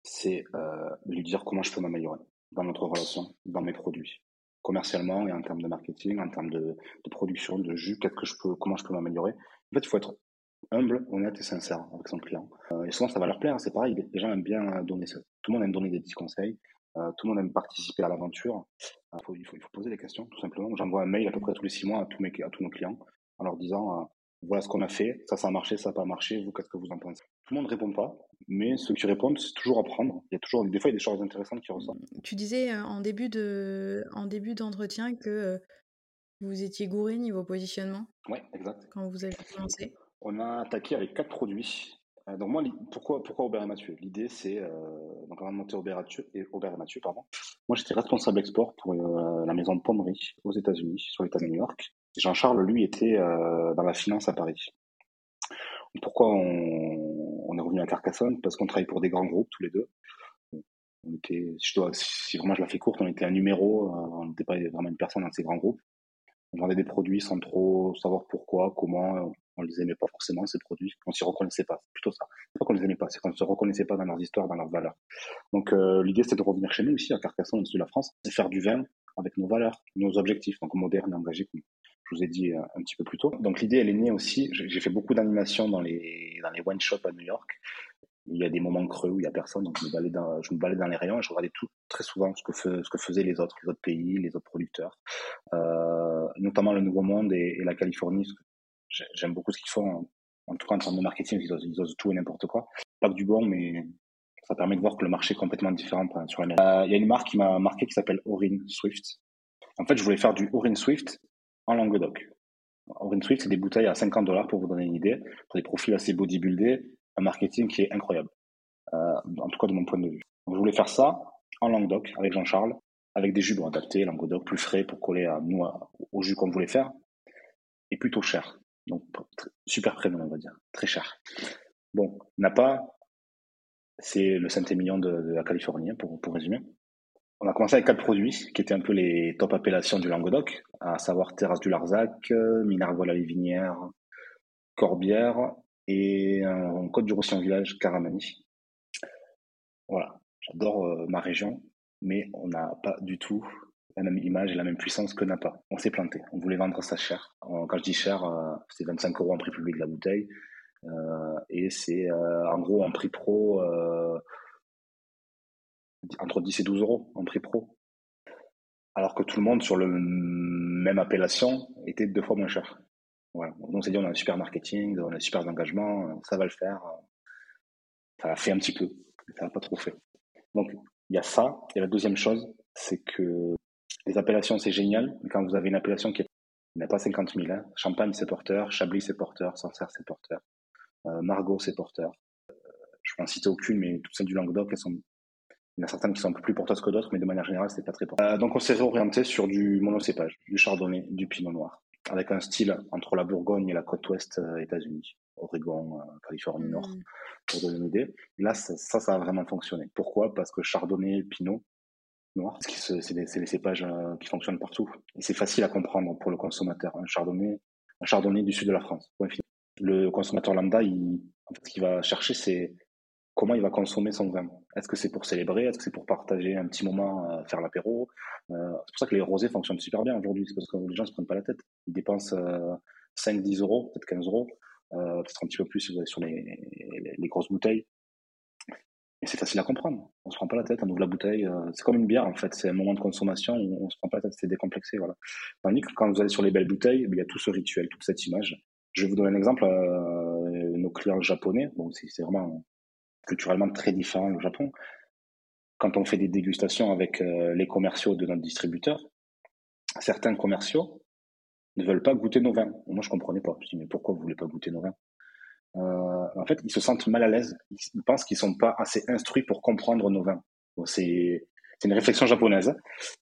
C'est euh, lui dire comment je peux m'améliorer dans notre relation, dans mes produits, commercialement et en termes de marketing, en termes de, production, de jus, qu'est-ce que je peux, comment je peux m'améliorer. En fait, il faut être humble, honnête et sincère avec son client. Euh, et souvent, ça va leur plaire, c'est pareil, les gens aiment bien donner ça. Tout le monde aime donner des petits conseils. Euh, tout le monde aime participer à l'aventure. Euh, il, faut, poser des questions, tout simplement. J'envoie un mail à peu près tous les six mois à tous, mes, à tous nos clients en leur disant voilà ce qu'on a fait, ça, ça a marché, ça n'a pas marché, vous, qu'est-ce que vous en pensez? Tout le monde ne répond pas, mais ceux qui répondent, c'est toujours apprendre. Il y a toujours, des fois, il y a des choses intéressantes qui ressortent. Tu disais en début de, en début d'entretien que vous étiez gouré niveau positionnement. Oui, exact. Quand vous avez commencé. On a attaqué avec quatre produits euh, donc moi, pourquoi, pourquoi Aubert et Mathieu? L'idée, c'est, euh, donc avant de monter Aubert et, Aubert et Mathieu, pardon, moi j'étais responsable export pour euh, la maison de pommerie aux États-Unis, sur l'État de New York. Jean-Charles, lui, était dans la finance à Paris. Pourquoi on, on est revenu à Carcassonne? Parce qu'on travaille pour des grands groupes, tous les deux. On était, si, vraiment je la fais courte, on était un numéro, on n'était pas vraiment une personne dans ces grands groupes. On vendait des produits sans trop savoir pourquoi, comment, on les aimait pas forcément ces produits, on s'y reconnaissait pas. C'est plutôt ça. C'est pas qu'on les aimait pas, c'est qu'on ne se reconnaissait pas dans leurs histoires, dans leurs valeurs. Donc euh, l'idée c'était de revenir chez nous ici à Carcassonne, au sud de la France, et faire du vin avec nos valeurs, nos objectifs, donc moderne engagé, comme je vous ai dit euh, un petit peu plus tôt. Donc l'idée elle est née aussi. J'ai fait beaucoup d'animations dans les dans les wine shops à New York. Il y a des moments creux où il y a personne, donc je me baladais dans, je me baladais dans les rayons et je regardais tout, très souvent ce que, ce que faisaient les autres, les autres pays, les autres producteurs, euh, notamment le Nouveau Monde et, la Californie. J'aime beaucoup ce qu'ils font, en, tout cas en termes de marketing, ils osent, tout et n'importe quoi. Pas que du bon, mais ça permet de voir que le marché est complètement différent sur la mer. Il y a une marque qui m'a marqué qui s'appelle Orin Swift. En fait, je voulais faire du Orin Swift en Languedoc. Orin Swift, c'est des bouteilles à 50 dollars pour vous donner une idée, pour des profils assez bodybuildés, un marketing qui est incroyable, euh, en tout cas de mon point de vue. Donc, je voulais faire ça en Languedoc avec Jean-Charles, avec des jus adaptés, Languedoc plus frais pour coller à nous au jus qu'on voulait faire, et plutôt cher. Donc super premium, on va dire, très cher. Bon, Napa, c'est le Saint-Émilion de, de, la Californie, hein, pour, pour résumer. On a commencé avec quatre produits qui étaient un peu les top appellations du Languedoc, à savoir Terrasse du Larzac, Minervois la Livinière, Corbière et un Côte du Roussillon Village, Caramani. Voilà, j'adore euh, ma région, mais on n'a pas du tout la même image et la même puissance que Napa. On s'est planté. On voulait vendre ça cher. Quand je dis cher, euh, c'est 25 euros en prix public de la bouteille. Euh, et c'est en gros en prix pro entre 10 et 12 euros en prix pro. Alors que tout le monde sur le même appellation était deux fois moins cher. Voilà. Donc on s'est dit on a un super marketing, on a un super engagement, ça va le faire. Ça a fait un petit peu, ça n'a pas trop fait. Donc il y a ça. Et la deuxième chose, c'est que les appellations c'est génial, quand vous avez une appellation qui n'a pas 50 000, hein, Champagne c'est porteur, Chablis c'est porteur, Sancerre c'est porteur, euh, Margot c'est porteur. Euh, je ne vais en citer aucune, mais toutes celles du Languedoc, elles sont il y en a certaines qui sont un peu plus porteuses que d'autres, mais de manière générale, c'est pas très porteur. Euh, donc, on s'est réorienté sur du monocépage, du chardonnay, du pinot noir, avec un style entre la Bourgogne et la côte ouest euh, États-Unis, Oregon, euh, Californie Nord, mm. pour donner une idée. Là, ça, ça, a vraiment fonctionné. Pourquoi? Parce que chardonnay, pinot noir, c'est des, des, cépages qui fonctionnent partout. Et c'est facile à comprendre pour le consommateur. Un chardonnay, un chardonnay du sud de la France. Le consommateur lambda, il, en fait, ce qu'il va chercher, c'est comment il va consommer son vin? Est-ce que c'est pour célébrer? Est-ce que c'est pour partager un petit moment, euh, faire l'apéro? Euh, C'est pour ça que les rosés fonctionnent super bien aujourd'hui. C'est parce que les gens ne se prennent pas la tête. Ils dépensent 5-10 euh, euros, peut-être 15 euros, peut-être un petit peu plus si vous allez sur les, grosses bouteilles. Et c'est facile à comprendre. On se prend pas la tête, on ouvre la bouteille. c'est comme une bière en fait. C'est un moment de consommation où on se prend pas la tête. C'est décomplexé. Voilà. Tandis que quand vous allez sur les belles bouteilles, il y a tout ce rituel, toute cette image. Je vais vous donner un exemple. nos clients japonais, bon, c'est vraiment culturellement très différent au Japon. Quand on fait des dégustations avec euh, les commerciaux de notre distributeur, certains commerciaux ne veulent pas goûter nos vins. Moi, je comprenais pas. Je dis, mais pourquoi vous voulez pas goûter nos vins? Euh, En fait, ils se sentent mal à l'aise. Ils pensent qu'ils sont pas assez instruits pour comprendre nos vins. c'est une réflexion japonaise.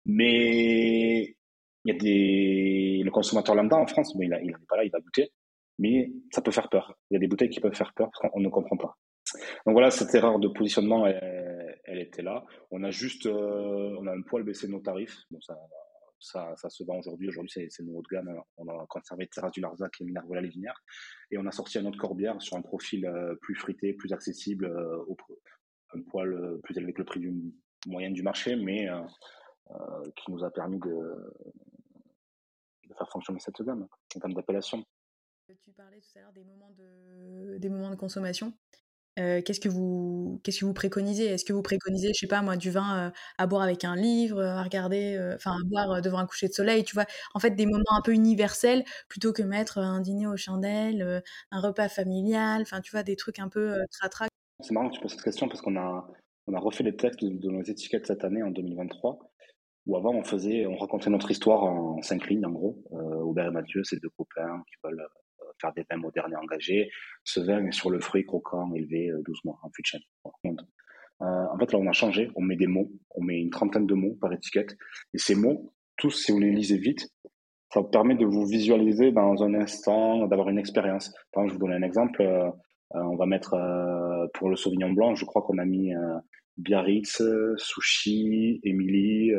Mais il y a des le consommateur lambda en France, mais il n'est pas là, il va goûter. Mais ça peut faire peur. Il y a des bouteilles qui peuvent faire peur parce qu'on ne comprend pas. Donc voilà, cette erreur de positionnement, elle, était là. On a juste, euh, on a un poil baissé nos tarifs. Bon, ça, ça, se vend aujourd'hui. Aujourd'hui, c'est nos haut de gamme. On a conservé Terrasse du Larzac et Minervois la Livinière. Et on a sorti un autre Corbière sur un profil euh, plus frité, plus accessible, euh, un poil plus élevé que le prix du, moyen du marché, mais qui nous a permis de, faire fonctionner cette gamme en termes d'appellation. Tu parlais tout à l'heure des moments de consommation. Qu'est-ce que vous qu'est-ce que vous préconisez? Est-ce que vous préconisez, je sais pas moi, du vin à boire avec un livre, à regarder, enfin à boire devant un coucher de soleil, tu vois? En fait, des moments un peu universels plutôt que mettre un dîner aux chandelles, un repas familial, enfin tu vois des trucs un peu tra C'est marrant que tu poses cette question parce qu'on a on a refait les textes de, nos étiquettes cette année en 2023 où avant on faisait on racontait notre histoire en cinq lignes en gros. Aubert et Mathieu, c'est deux copains qui veulent faire des vins modernes et engagés. Ce vin est sur le fruit croquant élevé 12 euh, mois en fût de. Euh, en fait, là, on a changé. On met des mots. On met une trentaine de mots par étiquette. Et ces mots, tous, si vous les lisez vite, ça vous permet de vous visualiser dans un instant, d'avoir une expérience. Par exemple, je vous donne un exemple. Euh, on va mettre pour le Sauvignon blanc, je crois qu'on a mis Biarritz, Sushi, Émilie,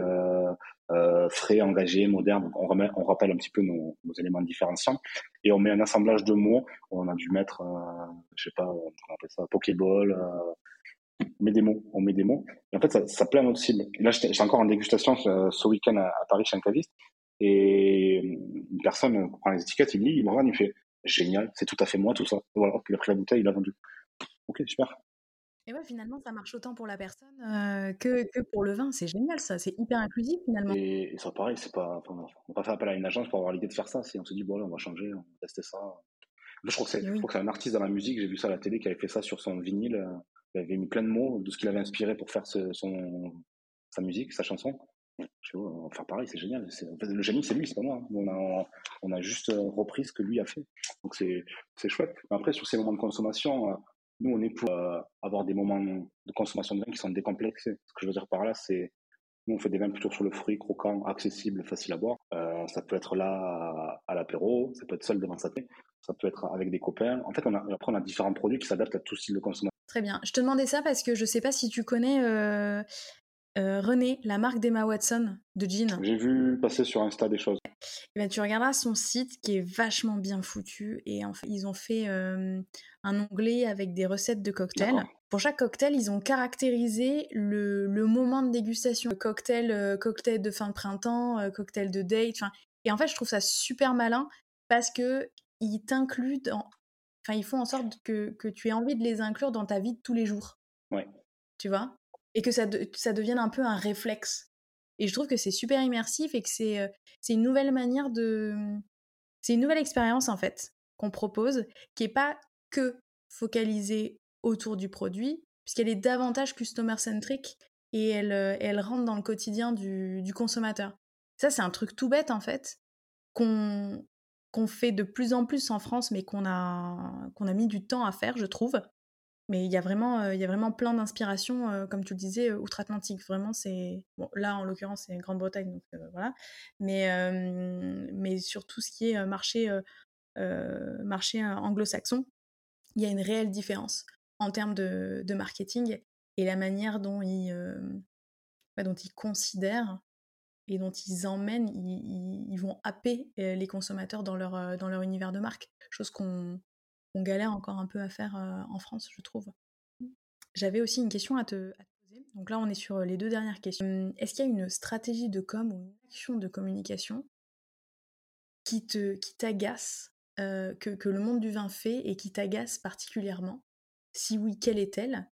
frais, engagé, moderne. On, rappelle un petit peu nos, éléments différenciants et on met un assemblage de mots. On a dû mettre, euh, je sais pas, on appelle ça Pokéball. Euh, on met des mots, on met des mots. Et en fait, ça, ça plaît à notre cible. là, j'étais encore en dégustation euh, ce week-end à, Paris chez un caviste et une personne prend les étiquettes, il lit, il me regarde, il fait génial, c'est tout à fait moi tout ça. Voilà, il a pris la bouteille, il a vendu. Ok, super. Et ouais, finalement, ça marche autant pour la personne que, que, pour le vin. C'est génial, ça. C'est hyper inclusif, finalement. Et, ça, pareil, c'est pas, on va pas faire appel à une agence pour avoir l'idée de faire ça. Si on se dit, bon, on va changer, on va tester ça. je crois que c'est un artiste dans la musique, j'ai vu ça à la télé, qui avait fait ça sur son vinyle. Il avait mis plein de mots de ce qu'il avait inspiré pour faire son, sa musique, sa chanson. Je on va faire pareil, c'est génial. Le génie, c'est lui, c'est pas moi. On a, on a juste repris ce que lui a fait. Donc c'est chouette. Après, sur ces moments de consommation, nous, on est pour euh, avoir des moments de consommation de vin qui sont décomplexés. Ce que je veux dire par là, c'est nous, on fait des vins plutôt sur le fruit, croquant, accessible, facile à boire. Euh, ça peut être là à, l'apéro, ça peut être seul devant sa télé, ça peut être avec des copains. En fait, on a, après, on a différents produits qui s'adaptent à tout style de consommation. Très bien. Je te demandais ça parce que je ne sais pas si tu connais euh, euh, René, la marque d'Emma Watson de jeans. J'ai vu passer sur Insta des choses. Eh ben, tu regarderas son site qui est vachement bien foutu et en fait, ils ont fait euh, un onglet avec des recettes de cocktails. Pour chaque cocktail, ils ont caractérisé le, moment de dégustation. cocktail, euh, cocktail de fin de printemps, cocktail de date. Et en fait, je trouve ça super malin parce que ils t'incluent dans. Enfin, ils font en sorte que, que tu aies envie de les inclure dans ta vie de tous les jours. Ouais. Tu vois? Et que ça, devienne un peu un réflexe. Et je trouve que c'est super immersif et que c'est euh, une nouvelle manière de... C'est une nouvelle expérience en fait qu'on propose, qui n'est pas que focalisée autour du produit, puisqu'elle est davantage customer-centric et elle, euh, elle rentre dans le quotidien du, du consommateur. Ça, c'est un truc tout bête en fait, qu'on qu'on fait de plus en plus en France, mais qu'on a, qu'on a mis du temps à faire, je trouve. Mais il y a vraiment, euh, il y a vraiment plein d'inspirations, euh, comme tu le disais, euh, outre-Atlantique. Vraiment, c'est là en l'occurrence c'est Grande-Bretagne, donc voilà. Mais mais sur tout ce qui est marché marché anglo-saxon, il y a une réelle différence en termes de, marketing et la manière dont ils dont ils considèrent et dont ils emmènent, ils, ils vont happer les consommateurs dans leur dans leur univers de marque, chose qu'on galère encore un peu à faire en France, je trouve. J'avais aussi une question à te, poser. Donc là, on est sur les deux dernières questions. Est-ce qu'il y a une stratégie de com ou une action de communication qui te qui t'agace, que, le monde du vin fait et qui t'agace particulièrement? Si oui, quelle est-elle?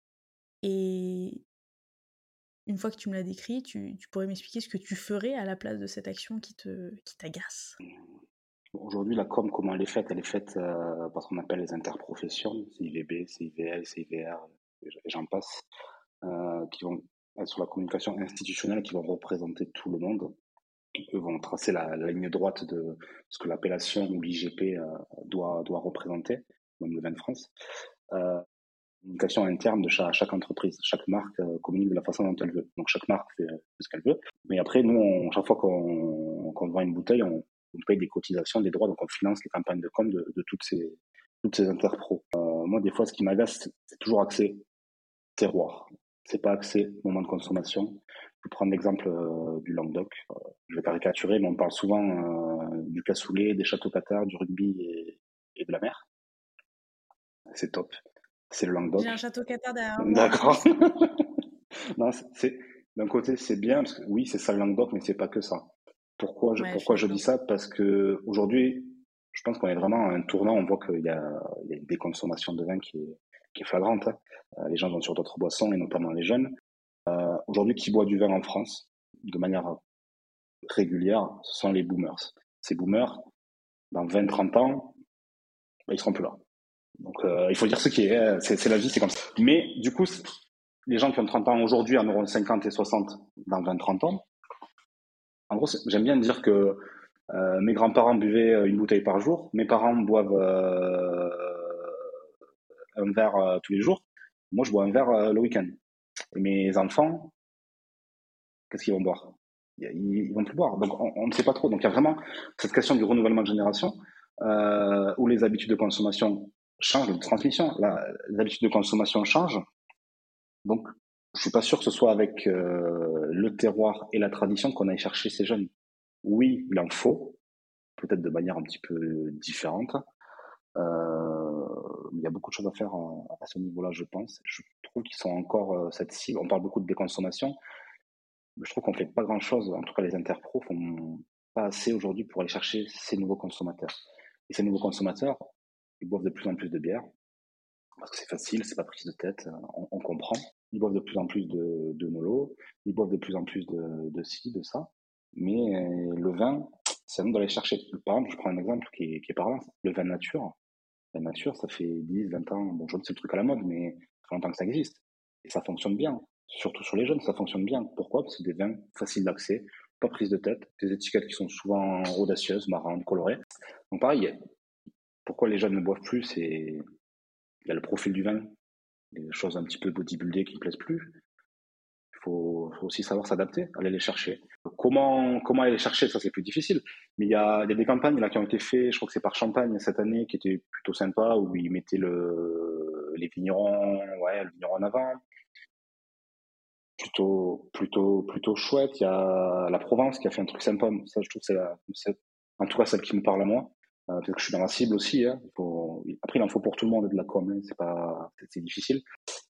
Et une fois que tu me l'as décrit, tu, pourrais m'expliquer ce que tu ferais à la place de cette action qui qui t'agace? Aujourd'hui, la com, comment elle est faite? Elle est faite euh, par ce qu'on appelle les interprofessions, CIVB, CIVL, CIVR, et j'en passe, euh, qui vont être sur la communication institutionnelle, qui vont représenter tout le monde. Eux vont tracer la, ligne droite de ce que l'appellation ou l'IGP euh, doit, doit représenter, même le vin de France. Euh, communication interne de chaque, entreprise. Chaque marque euh, communique de la façon dont elle veut. Donc chaque marque fait, ce qu'elle veut. Mais après, nous, on, chaque fois qu'on qu'on vend une bouteille, on, on paye des cotisations, des droits, donc on finance les campagnes de com de, toutes ces toutes ces interpros. Euh, moi, des fois, ce qui m'agace, c'est toujours accès terroir. C'est pas accès moment de consommation. Je vais prendre l'exemple euh, du Languedoc. Euh, je vais caricaturer, mais on parle souvent euh, du cassoulet, des châteaux cathares, du rugby et, et de la mer. C'est top. C'est le Languedoc. J'ai un château cathare derrière. D'accord. non, c'est d'un côté c'est bien parce que oui, c'est ça le Languedoc, mais c'est pas que ça. Pourquoi je, pourquoi je, dis ça Parce que aujourd'hui, je pense qu'on est vraiment à un tournant. On voit qu'il y, a, une déconsommation de vin qui est, qui est flagrante. Hein. Euh, les gens vont sur d'autres boissons, et notamment les jeunes. Euh, aujourd'hui, qui boit du vin en France de manière régulière Ce sont les boomers. Ces boomers, dans 20-30 ans, bah, ils seront plus là. Donc, euh, il faut dire ce qui est. Hein. C'est la vie, c'est comme ça. Mais du coup, les gens qui ont 30 ans aujourd'hui en auront 50 et 60 dans 20-30 ans. En gros, j'aime bien dire que euh, mes grands-parents buvaient euh, une bouteille par jour, mes parents boivent euh, un verre tous les jours, moi je bois un verre le week-end. Et mes enfants, qu'est-ce qu'ils vont boire? Ils, vont plus boire. Donc on, ne sait pas trop. Donc il y a vraiment cette question du renouvellement de génération où les habitudes de consommation changent, de transmission. les habitudes de consommation changent. Donc je suis pas sûr que ce soit avec euh, le terroir et la tradition qu'on aille chercher ces jeunes. Oui, il en faut, peut-être de manière un petit peu différente. Euh, il y a beaucoup de choses à faire à, ce niveau-là, je pense. Je trouve qu'ils sont encore euh, cette cible. On parle beaucoup de déconsommation, mais je trouve qu'on fait pas grand-chose. En tout cas, les interpros font pas assez aujourd'hui pour aller chercher ces nouveaux consommateurs. Et ces nouveaux consommateurs, ils boivent de plus en plus de bière. parce que c'est facile, c'est pas prise de tête, on, comprend. Ils boivent de plus en plus de, de ils boivent de plus en plus de, ci, de ça. Mais le vin, c'est nous d'aller chercher. Par exemple, je prends un exemple qui est, parlant, le vin nature. La nature, ça fait 10, 20 ans, bon, je sais le truc à la mode, mais ça fait longtemps que ça existe. Et ça fonctionne bien. Surtout sur les jeunes, ça fonctionne bien. Pourquoi? Parce que c'est des vins faciles d'accès, pas prise de tête, des étiquettes qui sont souvent audacieuses, marrantes, colorées. Donc pareil, pourquoi les jeunes ne boivent plus C'est il y a le profil du vin, des choses un petit peu bodybuildées qui ne plaisent plus. Il faut, aussi savoir s'adapter, aller les chercher. Comment, comment aller les chercher Ça, c'est plus difficile. Mais il y, a, des campagnes là, qui ont été faites, je crois que c'est par Champagne cette année, qui étaient plutôt sympa, où ils mettaient le, les vignerons, ouais, le vigneron en avant plutôt plutôt plutôt chouette. Il y a la Provence qui a fait un truc sympa. Ça, je trouve c'est en tout cas celle qui me parle à moi. Euh, parce que je suis dans la cible aussi. Hein. Il faut... Après, il en faut pour tout le monde de la com. Hein. C'est pas c'est difficile.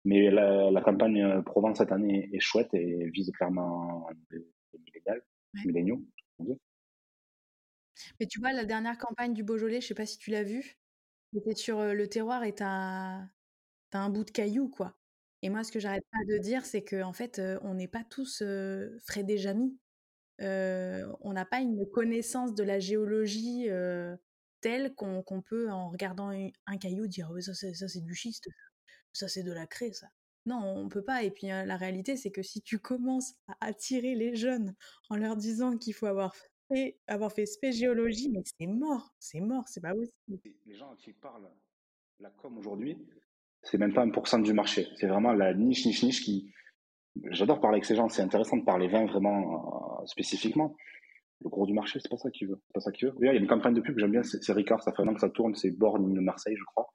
Mais la, campagne euh, Provence cette année est chouette et vise clairement les milléniaux. Mais tu vois, la dernière campagne du Beaujolais, je sais pas si tu l'as vue, c'était sur euh, le terroir et t'as as un bout de caillou, quoi. Et moi, ce que j'arrête pas de dire, c'est qu'en en fait, on n'est pas tous Fred et Jamy. on n'a pas une connaissance de la géologie telle qu'on peut, en regardant un, caillou, dire ça, c'est du schiste, ça, c'est de la craie, ça. Non, on peut pas. Et puis la réalité, c'est que si tu commences à attirer les jeunes en leur disant qu'il faut avoir fait, avoir fait spé-géologie, mais c'est mort, c'est mort, c'est pas possible. Les gens qui parlent la com aujourd'hui, c'est même pas un pourcent du marché. C'est vraiment la niche, niche, niche qui. J'adore parler avec ces gens. C'est intéressant de parler vin vraiment spécifiquement. Le gros du marché, c'est pas ça qu'il veut. C'est pas ça qu'il veut. il y a une campagne de pub que j'aime bien. C'est Ricard. Ça fait un an que ça tourne. C'est Borne Marseille, je crois.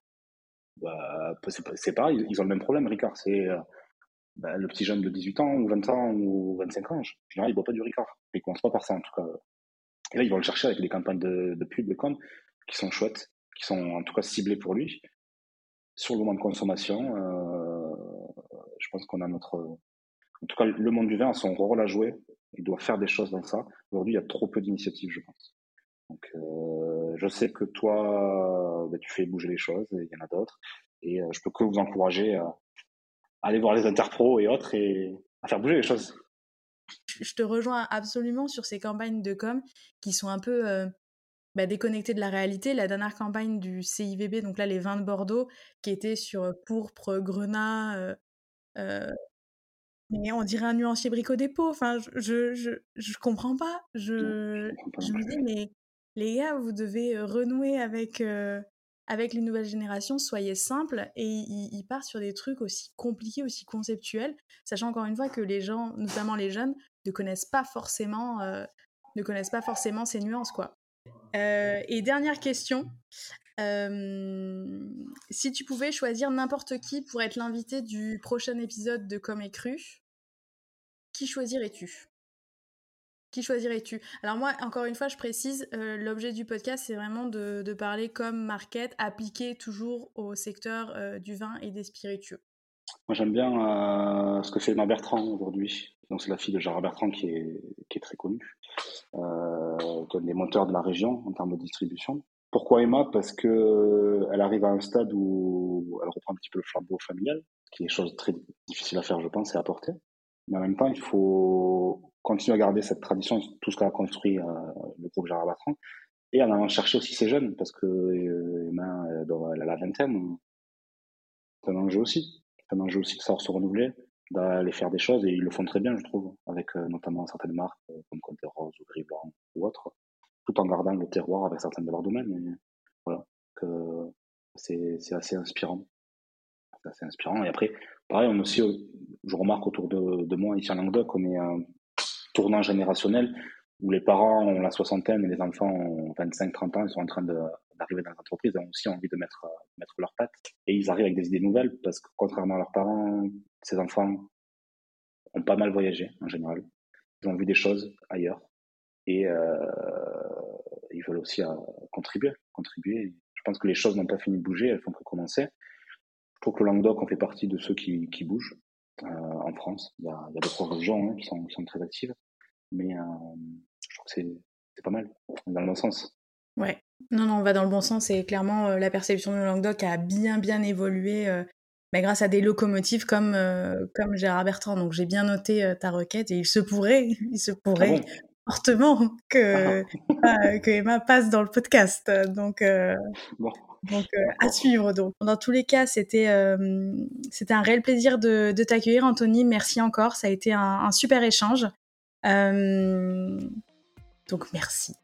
Bah, c'est pareil. Ils ont le même problème. Ricard, c'est euh, bah, le petit jeune de 18 ans ou 20 ans ou 25 ans. En général, il boit pas du Ricard. Il commence pas par ça, en tout cas. Et là, ils vont le chercher avec des campagnes de, de pub, de com, qui sont chouettes, qui sont en tout cas ciblées pour lui sur le moment de consommation, euh, je pense qu'on a notre. En tout cas, le monde du vin a son rôle à jouer. Il doit faire des choses dans ça. Aujourd'hui, il y a trop peu d'initiatives, je pense. Donc, euh, je sais que toi, ben, tu fais bouger les choses, et il y en a d'autres. Et euh, je peux que vous encourager à, aller voir les interpros et autres et à faire bouger les choses. Je te rejoins absolument sur ces campagnes de com qui sont un peu bah, déconnecté de la réalité. La dernière campagne du CIVB, donc là les vins de Bordeaux, qui était sur pourpre, grenat, euh, euh, mais on dirait un nuancier bricot dépôt. Enfin, je, je, je, comprends pas. Je, je me dis, mais les gars, vous devez renouer avec, avec les nouvelles générations, soyez simples. Et ils partent sur des trucs aussi compliqués, aussi conceptuels, sachant encore une fois que les gens, notamment les jeunes, ne connaissent pas forcément, ne connaissent pas forcément ces nuances, quoi. Euh, et dernière question. Euh, si tu pouvais choisir n'importe qui pour être l'invité du prochain épisode de Comme Cru, qui choisirais-tu? Qui choisirais-tu? Alors moi, encore une fois, je précise, euh, l'objet du podcast, c'est vraiment de, parler comme market appliqué toujours au secteur du vin et des spiritueux. Moi, j'aime bien ce que fait Emma Bertrand aujourd'hui. Donc, c'est la fille de Gérard Bertrand qui est, qui est très connue euh, des moteurs de la région en termes de distribution. Pourquoi Emma? Parce que elle arrive à un stade où elle reprend un petit peu le flambeau familial, qui est chose très difficile à faire, je pense, et à porter. Mais en même temps, il faut continuer à garder cette tradition, tout ce qu'a construit euh, le groupe Gérard Bertrand, et en allant chercher aussi ces jeunes, parce que euh, Emma, elle, a la vingtaine. C'est un enjeu aussi. C'est un enjeu aussi de savoir se renouveler, d'aller faire des choses et ils le font très bien, je trouve, avec euh, notamment certaines marques euh, comme Comté Rose ou Gris ou autres, tout en gardant le terroir avec certaines de leurs domaines. Et voilà, que c'est, c'est assez inspirant. C'est assez inspirant. Et après, pareil, on aussi, je remarque autour de, de moi ici en Languedoc, on est un tournant générationnel où les parents ont la soixantaine et les enfants ont 25-30 ans, ils sont en train d'arriver dans l'entreprise, ils ont aussi envie de mettre, mettre leurs pattes. Et ils arrivent avec des idées nouvelles parce que contrairement à leurs parents, ces enfants ont pas mal voyagé en général. Ils ont vu des choses ailleurs et euh, ils veulent aussi euh, contribuer. contribuer. Je pense que les choses n'ont pas fini de bouger, elles font que commencer. Je trouve que le Languedoc, on fait partie de ceux qui, qui bougent euh, en France. Il y a, il y a d'autres régions hein, qui, sont, qui, sont, très actives, mais je trouve que c'est pas mal, dans le bon sens. Ouais, Non, non, on va dans le bon sens et clairement, la perception du Languedoc a bien, bien évolué mais grâce à des locomotives comme, comme Gérard Bertrand. Donc j'ai bien noté ta requête et il se pourrait, il se pourrait ah fortement que, que Emma passe dans le podcast. Donc, bon. donc à suivre. Donc dans tous les cas, c'était c'était un réel plaisir de, de t'accueillir, Anthony. Merci encore. Ça a été un, un super échange. donc merci.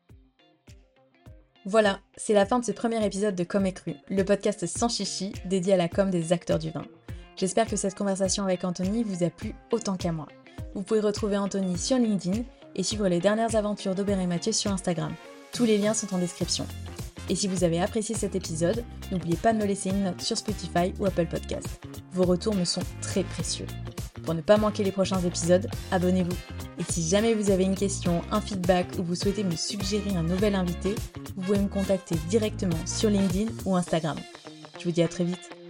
Voilà, c'est la fin de ce premier épisode de Comme et Cru, le podcast sans chichi dédié à la com des acteurs du vin. J'espère que cette conversation avec Anthony vous a plu autant qu'à moi. Vous pouvez retrouver Anthony sur LinkedIn et suivre les dernières aventures d'Aubert et Mathieu sur Instagram. Tous les liens sont en description. Et si vous avez apprécié cet épisode, n'oubliez pas de me laisser une note sur Spotify ou Apple Podcast. Vos retours me sont très précieux. Pour ne pas manquer les prochains épisodes, abonnez-vous. Et si jamais vous avez une question, un feedback ou vous souhaitez me suggérer un nouvel invité, vous pouvez me contacter directement sur LinkedIn ou Instagram. Je vous dis à très vite.